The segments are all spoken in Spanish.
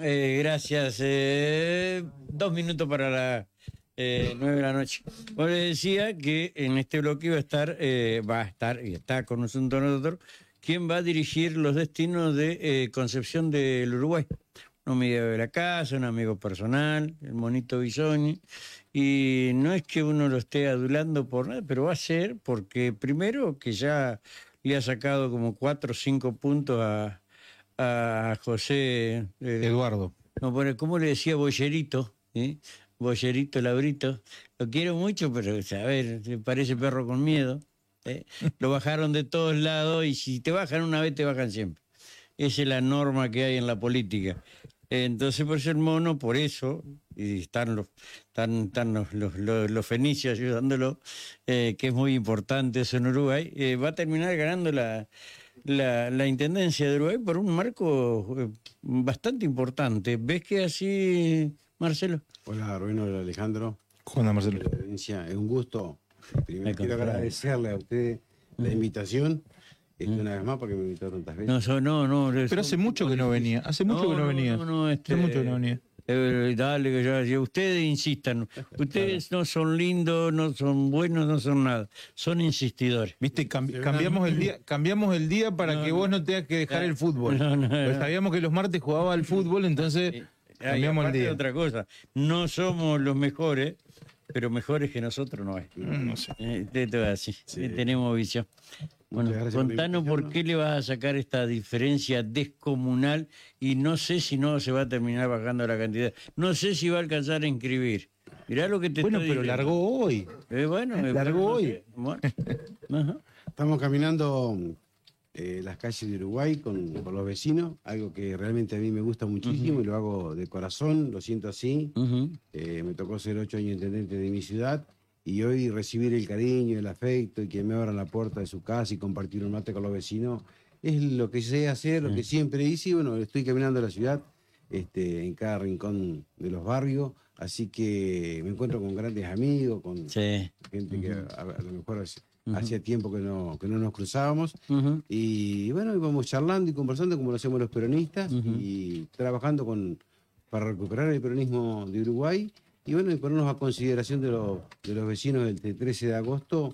Eh, gracias. Eh, dos minutos para las eh, nueve de la noche. Bueno, le decía que en este bloque iba a estar, eh, va a estar, y está con nosotros, quien va a dirigir los destinos de eh, Concepción del Uruguay. Un amigo de la casa, un amigo personal, el monito Bisoni. Y no es que uno lo esté adulando por nada, pero va a ser porque primero que ya le ha sacado como cuatro o cinco puntos a, a José eh, Eduardo. no, bueno, ¿cómo le decía Bollerito? ¿eh? Bollerito Labrito. Lo quiero mucho, pero a ver, parece perro con miedo. ¿eh? Lo bajaron de todos lados y si te bajan una vez, te bajan siempre. Esa es la norma que hay en la política. Entonces, por ser mono, por eso, y están los, están, están los, los, los- los fenicios ayudándolo, eh, que es muy importante eso en Uruguay, eh, va a terminar ganando la, la, la intendencia de Uruguay por un marco eh, bastante importante. ¿Ves que así, Marcelo? Hola, Rubén, hola, Alejandro. ¿Cómo anda, Marcelo? Hola, audiencia. Es un gusto. Primero quiero contrario. agradecerle a usted la invitación. Este, Una vez más, porque me invitó tantas veces. No, so- no, no. Pero hace mucho que no venía. Hace mucho que no venía. No, no, este, Hace mucho que no venía. Eh, dale, que ya, ya ustedes insistan. Ustedes no son lindos, no son buenos, no son nada. Son insistidores. Viste, Cambi- cambiamos el día, cambiamos el día para que vos no tengas que dejar el fútbol. No, no, Pues sabíamos que los martes jugaba al fútbol, entonces Eh, cambiamos el día. otra cosa. No somos los mejores, pero mejores que nosotros no hay. Mm, No sé. Eh, te- te voy a decir, Sí. eh, tenemos visión. Bueno, gracias contanos por qué le vas a sacar esta diferencia descomunal y no sé si no se va a terminar bajando la cantidad. No sé si va a alcanzar a inscribir. Mirá lo que te Bueno, pero diciendo. largó hoy. Eh, bueno, eh, largó hoy. Bueno. Estamos caminando eh, las calles de Uruguay con, con los vecinos, algo que realmente a mí me gusta muchísimo y lo hago de corazón, lo siento así. Eh, me tocó ser ocho años intendente de mi ciudad y hoy recibir el cariño, el afecto y que me abran la puerta de su casa y compartir un mate con los vecinos es lo que sé hacer, lo que siempre hice y bueno, estoy caminando la ciudad este, en cada rincón de los barrios, así que me encuentro con grandes amigos, con Sí. gente que a, a lo mejor hace- hacía tiempo que no, que no nos cruzábamos. Ujú. y bueno, íbamos charlando y conversando como lo hacemos los peronistas y trabajando con, para recuperar el peronismo de Uruguay y bueno, y ponernos a consideración de, los de los vecinos del 13 de agosto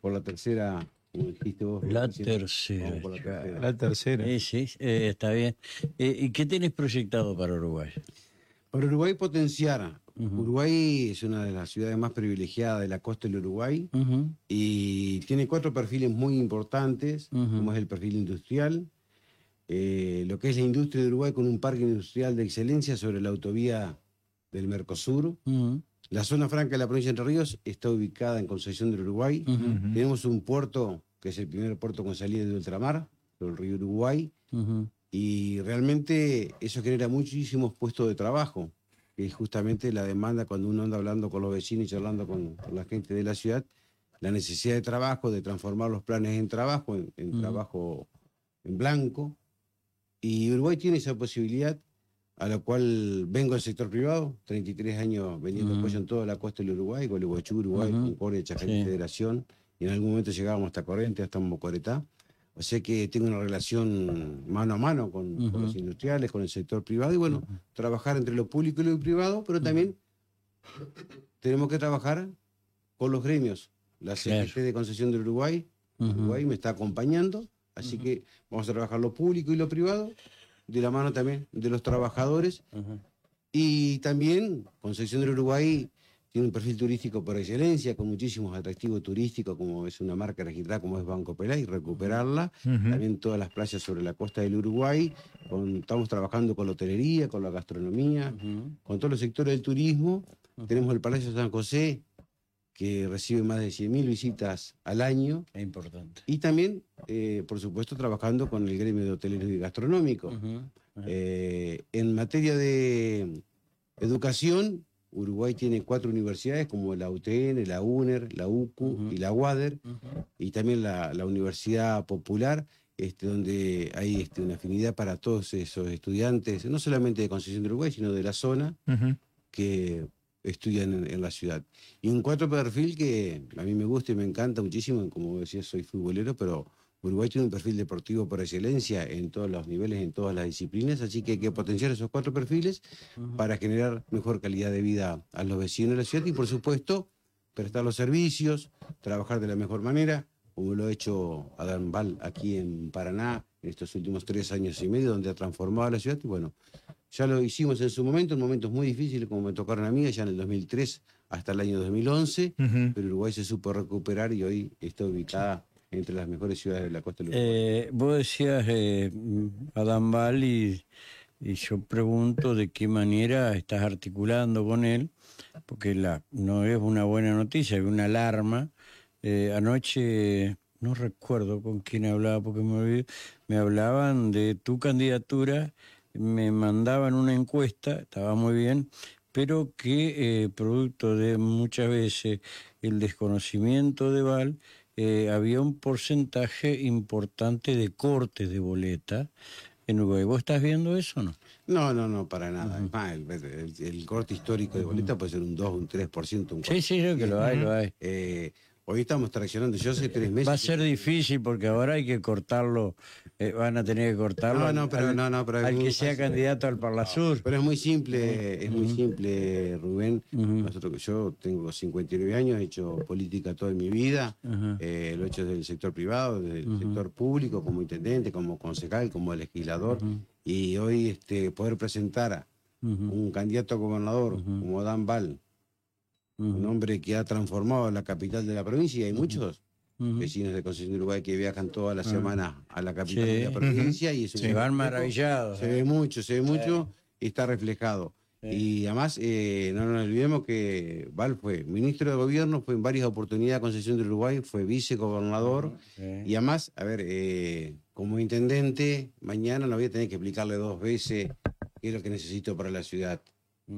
por la tercera, como dijiste vos. La tercera, la tercera. La tercera. Sí, sí, eh, está bien. Eh, ¿Y qué tenés proyectado para Uruguay? Para Uruguay potenciar. Uruguay es una de las ciudades más privilegiadas de la costa del Uruguay y tiene cuatro perfiles muy importantes, como es el perfil industrial, eh, lo que es la industria de Uruguay con un parque industrial de excelencia sobre la autovía del Mercosur. La zona franca de la provincia de Entre Ríos está ubicada en Concepción del Uruguay. Tenemos un puerto que es el primer puerto con salida de ultramar, sobre el río Uruguay, y realmente eso genera muchísimos puestos de trabajo, que es justamente la demanda cuando uno anda hablando con los vecinos y charlando con, con la gente de la ciudad, la necesidad de trabajo, de transformar los planes en trabajo, en, trabajo en blanco. Y Uruguay tiene esa posibilidad, a la cual vengo del sector privado, 33 años vendiendo Ujú. pollo en toda la costa del Uruguay, Gualeguaychú, Uruguay, Ujú. Concordia, Chajarí, Sí. Federación, y en algún momento llegábamos hasta Corrientes, hasta Mocoretá. O sea que tengo una relación mano a mano con, con Ujú. los industriales, con el sector privado, y bueno, trabajar entre lo público y lo privado, pero también tenemos que trabajar con los gremios. La. CGT de Concesión del Uruguay. Uruguay me está acompañando, así que vamos a trabajar lo público y lo privado, de la mano también de los trabajadores, y también Concepción del Uruguay tiene un perfil turístico por excelencia, con muchísimos atractivos turísticos, como es una marca registrada como es Banco Pelay, recuperarla. Ujú. También todas las playas sobre la costa del Uruguay. con- estamos trabajando con la hotelería, con la gastronomía, con todos los sectores del turismo. Tenemos el Palacio San José, que recibe más de 100.000 visitas al año. Es importante. Y también, eh, por supuesto, trabajando con el gremio de hoteleros y gastronómicos. Eh, en materia de educación, Uruguay tiene cuatro universidades como la UTN, la UNER, la UCU y la UADER, y también la, la Universidad Popular, este, donde hay este, una afinidad para todos esos estudiantes, no solamente de Concepción de Uruguay, sino de la zona, que estudian en, en la ciudad. Y un cuatro perfil que a mí me gusta y me encanta muchísimo, como decía, soy futbolero, pero Uruguay tiene un perfil deportivo por excelencia en todos los niveles, en todas las disciplinas, así que hay que potenciar esos cuatro perfiles para generar mejor calidad de vida a los vecinos de la ciudad y, por supuesto, prestar los servicios, trabajar de la mejor manera, como lo ha hecho Adán Val aquí en Paraná en estos últimos tres años y medio, donde ha transformado la ciudad. Y bueno, ya lo hicimos en su momento, en momentos muy difíciles, como me tocaron a mí, ya en el 2003 hasta el año 2011, pero Uruguay se supo recuperar y hoy está ubicada entre las mejores ciudades de la costa del Uruguay. Eh, vos decías eh, Adán Val y, y yo pregunto de qué manera estás articulando con él, porque la, no es una buena noticia, es una alarma. Eh, anoche no recuerdo con quién hablaba porque me me hablaban de tu candidatura, me mandaban una encuesta, estaba muy bien, pero que eh, producto de muchas veces el desconocimiento de Val, eh, había un porcentaje importante de cortes de boleta en Uruguay. ¿Vos estás viendo eso o no? No, no, no, para nada. Es más, el, el- el corte histórico de boleta puede ser un 2, un 3%, un 4%. Sí, sí, creo que lo hay, lo hay. Eh, hoy estamos traccionando, yo hace tres meses... Va a ser difícil porque ahora hay que cortarlo, eh, van a tener que cortarlo No, al- no, pero al, no, no, pero al que sea candidato al Parlasur. Pero es muy simple, es muy simple, Rubén. Nosotros, yo tengo 59 años, he hecho política toda mi vida, eh, lo he hecho desde el sector privado, desde el sector público, como intendente, como concejal, como legislador. Y hoy este, poder presentar a un candidato a gobernador como Adán Val, un hombre que ha transformado la capital de la provincia, y hay muchos vecinos de Concepción de Uruguay que viajan todas las semanas a la capital Sí. de la provincia y Se van maravillados. se ve mucho, se ve mucho y está reflejado. Y además, eh, no nos olvidemos que Val fue ministro de gobierno, fue en varias oportunidades Concepción de Uruguay, fue vicegobernador. Y además, a ver, eh, como intendente, mañana no voy a tener que explicarle dos veces qué es lo que necesito para la ciudad.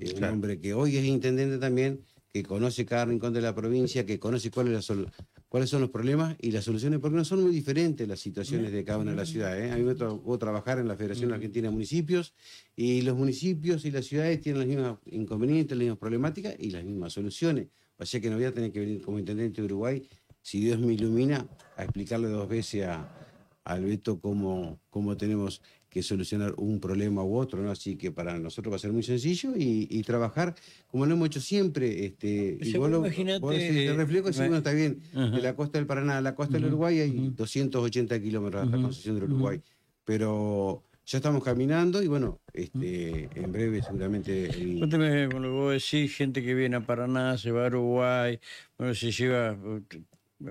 Es un hombre que hoy es intendente también, que conoce cada rincón de la provincia, que conoce cuál es la sol- cuáles son los problemas y las soluciones, porque no son muy diferentes las situaciones de cada una de las ciudades. ¿eh? A mí me tocó trabajar en la Federación Argentina de Municipios y los municipios y las ciudades tienen los mismos inconvenientes, las mismas problemáticas y las mismas soluciones. O sea que no voy a tener que venir como intendente de Uruguay, si Dios me ilumina, a explicarle dos veces a, al Beto cómo, cómo tenemos que solucionar un problema u otro, ¿no? Así que para nosotros va a ser muy sencillo y, y trabajar como lo hemos hecho siempre. Este, y Sí, vos lo- imagínate, vos decís, te reflejo, me- bueno, está bien, Ajá. de la costa del Paraná a la costa del Uruguay hay 280 kilómetros hasta Concepción del Uruguay, pero ya estamos caminando y bueno, este, en breve seguramente... el- lo que vos decís, gente que viene a Paraná, se va a Uruguay, bueno, se lleva,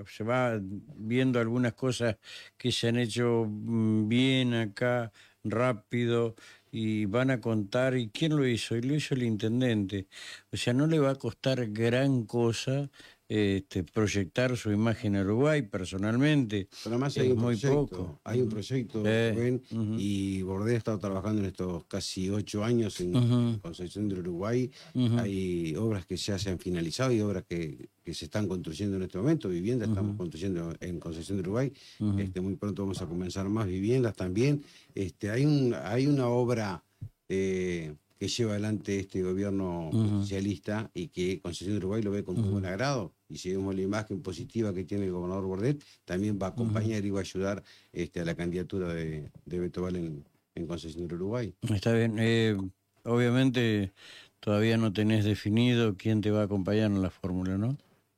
se va viendo algunas cosas que se han hecho mm, bien acá, rápido, y van a contar, ¿y quién lo hizo? Y lo hizo el intendente. O sea, no le va a costar gran cosa este, proyectar su imagen a Uruguay personalmente. Pero además Es hay un muy proyecto, poco. hay un proyecto, Eh, Rubén, y Bordé ha estado trabajando en estos casi ocho años en. Concepción del Uruguay. Hay obras que ya se han finalizado y obras que, que se están construyendo en este momento. Viviendas estamos construyendo en Concepción del Uruguay. este, muy pronto vamos a comenzar más viviendas también. Este, hay, un, hay una obra eh, que lleva adelante este gobierno socialista y que Concepción del Uruguay lo ve con muy buen agrado. Y si vemos la imagen positiva que tiene el gobernador Bordet, también va a acompañar y va a ayudar este, a la candidatura de, de Beto Val en, en Concepción del Uruguay. Está bien. eh, obviamente todavía no tenés definido quién te va a acompañar en la fórmula, ¿no?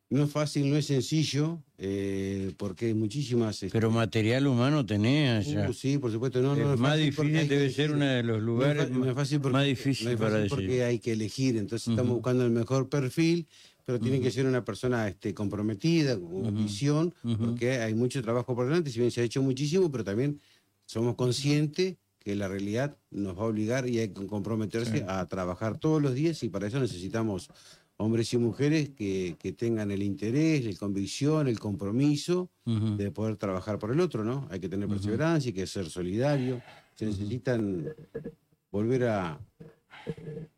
No es fácil, no es sencillo, eh, porque hay muchísimas... este, Pero material humano tenés allá. Uh, sí, por supuesto. No, no, es más difícil, que debe ser uno de los lugares no es, fa- no es fácil porque, más difícil no es para fácil decir. porque hay que elegir. Entonces estamos buscando el mejor perfil, pero tiene que ser una persona este, comprometida, con visión, porque hay mucho trabajo por delante. Si bien se ha hecho muchísimo, pero también somos conscientes que la realidad nos va a obligar y hay que comprometerse a trabajar todos los días y para eso necesitamos hombres y mujeres que, que tengan el interés, la convicción, el compromiso de poder trabajar por el otro, ¿no? Hay que tener perseverancia, hay que ser solidario. Se necesitan volver a,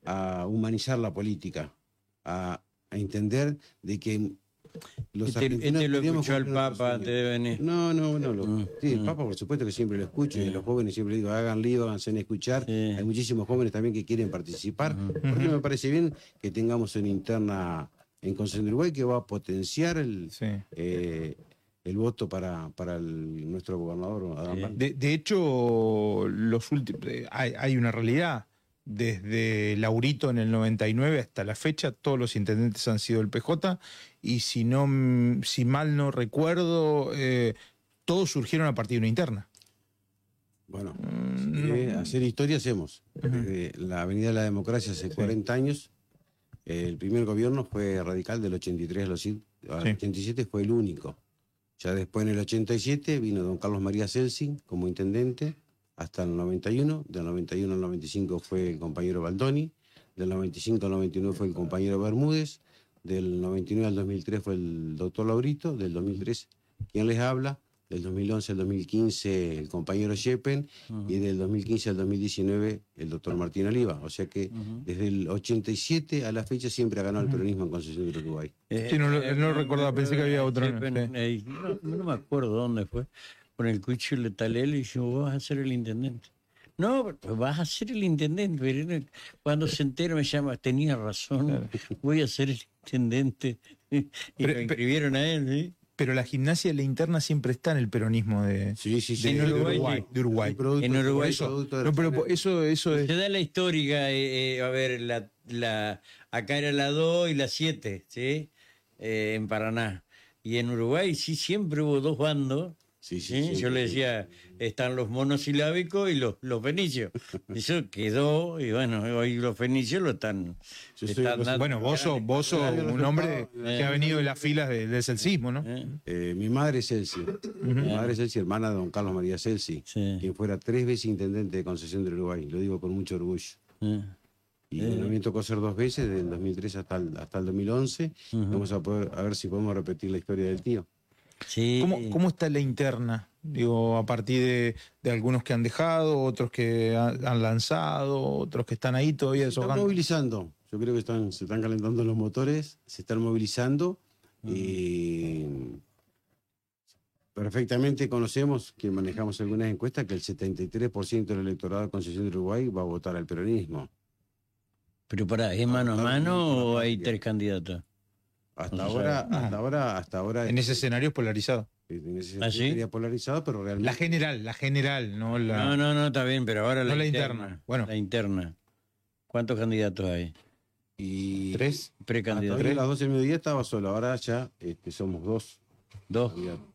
a humanizar la política, a, a entender de que los Este, este lo escuchó el Papa antes de venir. No, no, no. Lo, sí, el Papa, por supuesto que siempre lo escucho, y los jóvenes siempre digo, hagan lío, háganse en escuchar. Sí. Hay muchísimos jóvenes también que quieren participar. Porque me parece bien que tengamos una interna en Concepción de Uruguay que va a potenciar el, eh, el voto para, para el- nuestro gobernador. Blanco. De, de hecho, los últimos, eh, hay, hay una realidad. Desde Laurito en el 99 hasta la fecha, todos los intendentes han sido el PJ y si no, si mal no recuerdo, eh, todos surgieron a partir de una interna. Bueno, Mm, si no. hacer historia hacemos. Desde la Avenida de la Democracia hace 40 años, el primer gobierno fue radical del 83 al oci- al Sí. 87 fue el único. Ya después en el 87 vino don Carlos María Celsi como intendente hasta el 91, del 91 al 95 fue el compañero Baldoni, del 95 al 99 fue el compañero Bermúdez, del 99 al 2003 fue el doctor Laurito, del 2003 quien les habla, del 2011 al 2015 el compañero Shepen y del 2015 al 2019 el doctor Martín Oliva. O sea que desde el 87 a la fecha siempre ha ganado el peronismo en Concepción del Uruguay. Sí, no lo- no lo recordaba, pensé que había otro, Sí, pero, sí. eh, no, no me acuerdo dónde fue. Con el cucho le talé y dije, vos vas a ser el intendente. No, pero vas a ser el intendente. Pero cuando se entera me llama, tenía razón, voy a ser el intendente. Y Pero- lo inscribieron a él, ¿sí? Pero la gimnasia y la interna siempre está en el peronismo de, Sí, sí, sí. de- En de Uruguay, de Uruguay. Producto- En Uruguay Eso, no, pero eso, eso es. Se da la histórica, eh, eh, a ver, la, la, acá era la 2 y la 7, ¿sí? Eh, en Paraná. Y en Uruguay sí siempre hubo dos bandos. Sí, sí, ¿sí? sí, Yo le sí. decía, están los monosilábicos y los, los fenicios. Eso quedó, y bueno, hoy los fenicios lo están. Dando- Bueno, vos sos, vos sos Claro, un hombre eh, que ha venido de las filas de- del celcismo, ¿no? ¿eh? Eh, mi madre es Celsi. Mi madre es Celsi, hermana de don Carlos María Celsi, Sí. quien fuera tres veces intendente de Concesión del Uruguay. Lo digo con mucho orgullo. ¿eh? Y mí me tocó ser dos veces, del 2003 hasta el, hasta el 2011. Vamos a, poder, a ver si podemos repetir la historia del tío. Sí. ¿Cómo, ¿Cómo está la interna? Digo, a partir de, de algunos que han dejado, otros que ha- han lanzado, otros que están ahí todavía Se están movilizando. Yo creo que están, se están calentando los motores, se están movilizando. Y perfectamente conocemos, que manejamos algunas encuestas, que el 73% del electorado de Concesión del Uruguay va a votar al peronismo. Pero para, ¿es mano a mano o hay tres candidatos? Hasta No ahora, sabe. hasta ahora, hasta ahora. En ese escenario es polarizado. en ese ¿Ah, sí? sería polarizado, pero realmente. La general, la general, no la. No, no, no, está bien, pero ahora la, No la interna. interna. Bueno. La interna. ¿Cuántos candidatos hay? y Tres. Precandidatos. a las 12 del mediodía estaba solo, ahora ya este, somos dos. Dos. candidatos.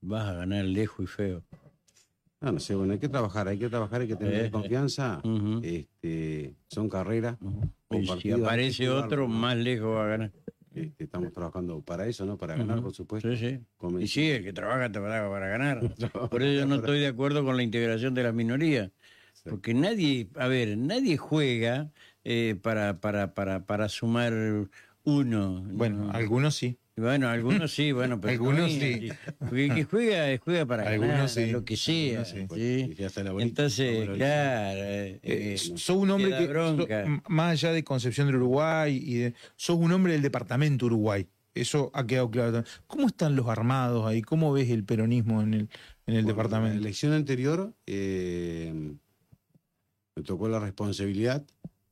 Vas a ganar lejos y feo. No, no sé, bueno, hay que trabajar, hay que trabajar, hay que tener Eh, confianza. Ujú. este, son carreras. Y si aparece otro, ¿no? más lejos va a ganar. Este, estamos trabajando para eso, ¿no? Para ganar, por supuesto. Sí, sí. Y sí, el que trabaja te para, para ganar. Por eso yo no estoy de acuerdo con la integración de las minorías. Porque nadie, a ver, nadie juega eh, para, para, para, para sumar uno. Bueno, No. algunos sí. Bueno, algunos sí, bueno, pero Algunos no, sí. Porque el que juega, juega para Algunos ganar, sí. lo que sea. Algunos sí. Entonces, claro. eh, Eh, eh, sos un hombre que, más allá de Concepción del Uruguay, y de, sos un hombre del departamento Uruguay. Eso ha quedado claro. también. ¿Cómo están los armados ahí? ¿Cómo ves el peronismo en el, en el Bueno, En departamento? la elección anterior eh, me tocó la responsabilidad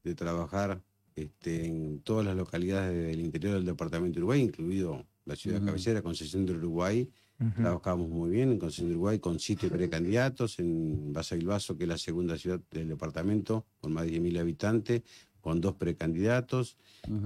de trabajar este, en todas las localidades del interior del departamento de Uruguay, incluido la ciudad cabecera, Concesión del Uruguay. Ujú. Trabajamos muy bien en Concesión del Uruguay con siete precandidatos, en Basavilbaso, que es la segunda ciudad del departamento, con más de 10.000 habitantes, con dos precandidatos.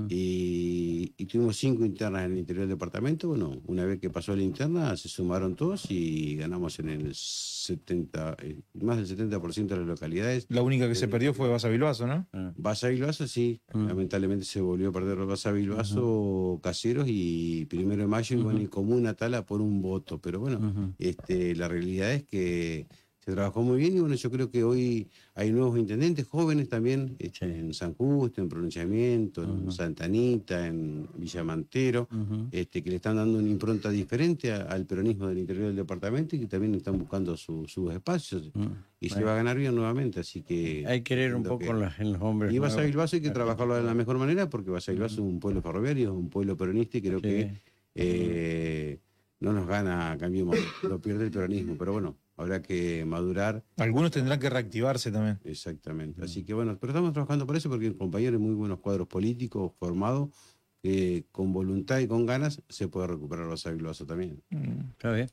Y, y tuvimos cinco internas en el interior del departamento. Bueno, una vez que pasó la interna, se sumaron todos y ganamos en el 70, eh, más del 70% de las localidades. La única que se perdió fue Basa Bilbaso, ¿no? Ah. Basa Bilbaso, sí, Mm. lamentablemente se volvió a perder Basa Bilbaso, Caseros y primero de mayo, y bueno, y Comuna Tala por un voto. Pero bueno, este, la realidad es que se trabajó muy bien y bueno, yo creo que hoy hay nuevos intendentes jóvenes también Sí. en San Justo, en Pronunciamiento, en Ujú. Santa Anita, en Villamantero, Ujú. este, que le están dando una impronta diferente a- al peronismo del interior del departamento y que también están buscando su- sus espacios Mm. y se va a ganar bien nuevamente, así que... Hay que querer un poco que- en, los hombres. y Basa nuevos. Bilbaso hay que trabajarlo de la mejor manera porque Basa Bilbaso es un pueblo ferroviario, es un pueblo peronista y creo Sí. que eh, no nos gana Cambiemos, lo pierde el peronismo, pero bueno, habrá que madurar Algunos tendrán que reactivarse también. exactamente. Así que bueno, pero estamos trabajando por eso porque el compañero muy buenos cuadros políticos formados que con voluntad y con ganas se puede recuperar los Sabiloso también. Está bien.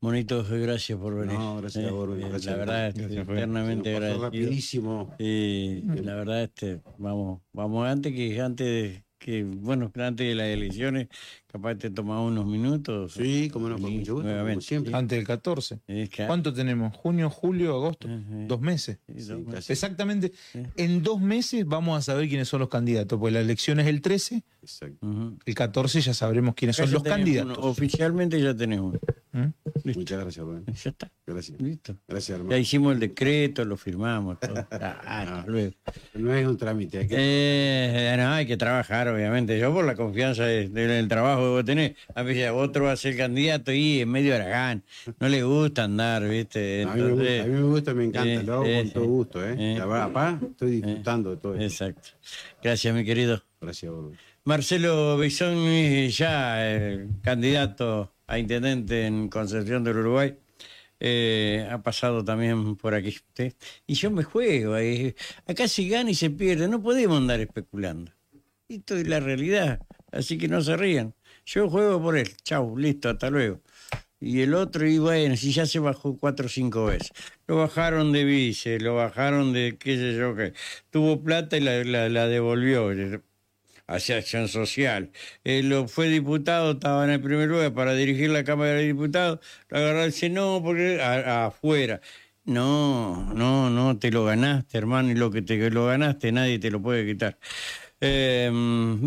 Monitos, gracias por venir. No, gracias a vos, Eh, gracias la verdad, estoy Gracias, eternamente agradecido. rapidísimo. Y la verdad, este, vamos, vamos antes que antes de que, bueno, antes de las elecciones, capaz te tomaba unos minutos. Sí, como no, con mucho gusto, como siempre. Antes del 14. Es que- ¿Cuánto tenemos? ¿Junio, julio, agosto? Ajá. Dos meses. Sí, Sí, dos meses. casi. Exactamente. Sí. En dos meses vamos a saber quiénes son los candidatos, porque la elección es el 13, Exacto. El 14 ya sabremos quiénes Acá son ya los candidatos. uno, oficialmente ya uno. ¿Mm? Muchas gracias, Rubén. Ya está, Gracias. listo. Gracias, Ya hermano. hicimos el decreto, lo firmamos. Todo. Ah, luego. No es un trámite. hay que- Eh, no, hay que trabajar, obviamente. Yo por la confianza de- de- del trabajo vos tenés. A otro va a ser candidato y es medio aragán. No le gusta andar, ¿viste? a, mí me gusta, a mí me gusta, me encanta. eh, lo hago eh, con todo gusto. ¿eh? eh, La verdad, papá, estoy disfrutando de todo esto. Exacto. Gracias, mi querido. Gracias, Rubén. Marcelo Bisón es ya eh, candidato a intendente en Concepción del Uruguay. Eh, ha pasado también por aquí. ¿sí? Y yo me juego. ahí. Acá se gana y se pierde. No podemos andar especulando. Esto es la realidad. Así que no se rían. Yo juego por él. Chau, listo, hasta luego. Y el otro, y bueno, si ya se bajó cuatro o cinco veces. Lo bajaron de vice, lo bajaron de qué sé yo qué. Tuvo plata y la, la- devolvió hacia acción social. Lo fue diputado, estaba en el primer lugar para dirigir la Cámara de Diputados. Lo agarró y no, porque afuera. No, no, no, te lo ganaste, hermano, y lo que te lo ganaste nadie te lo puede quitar. Eh,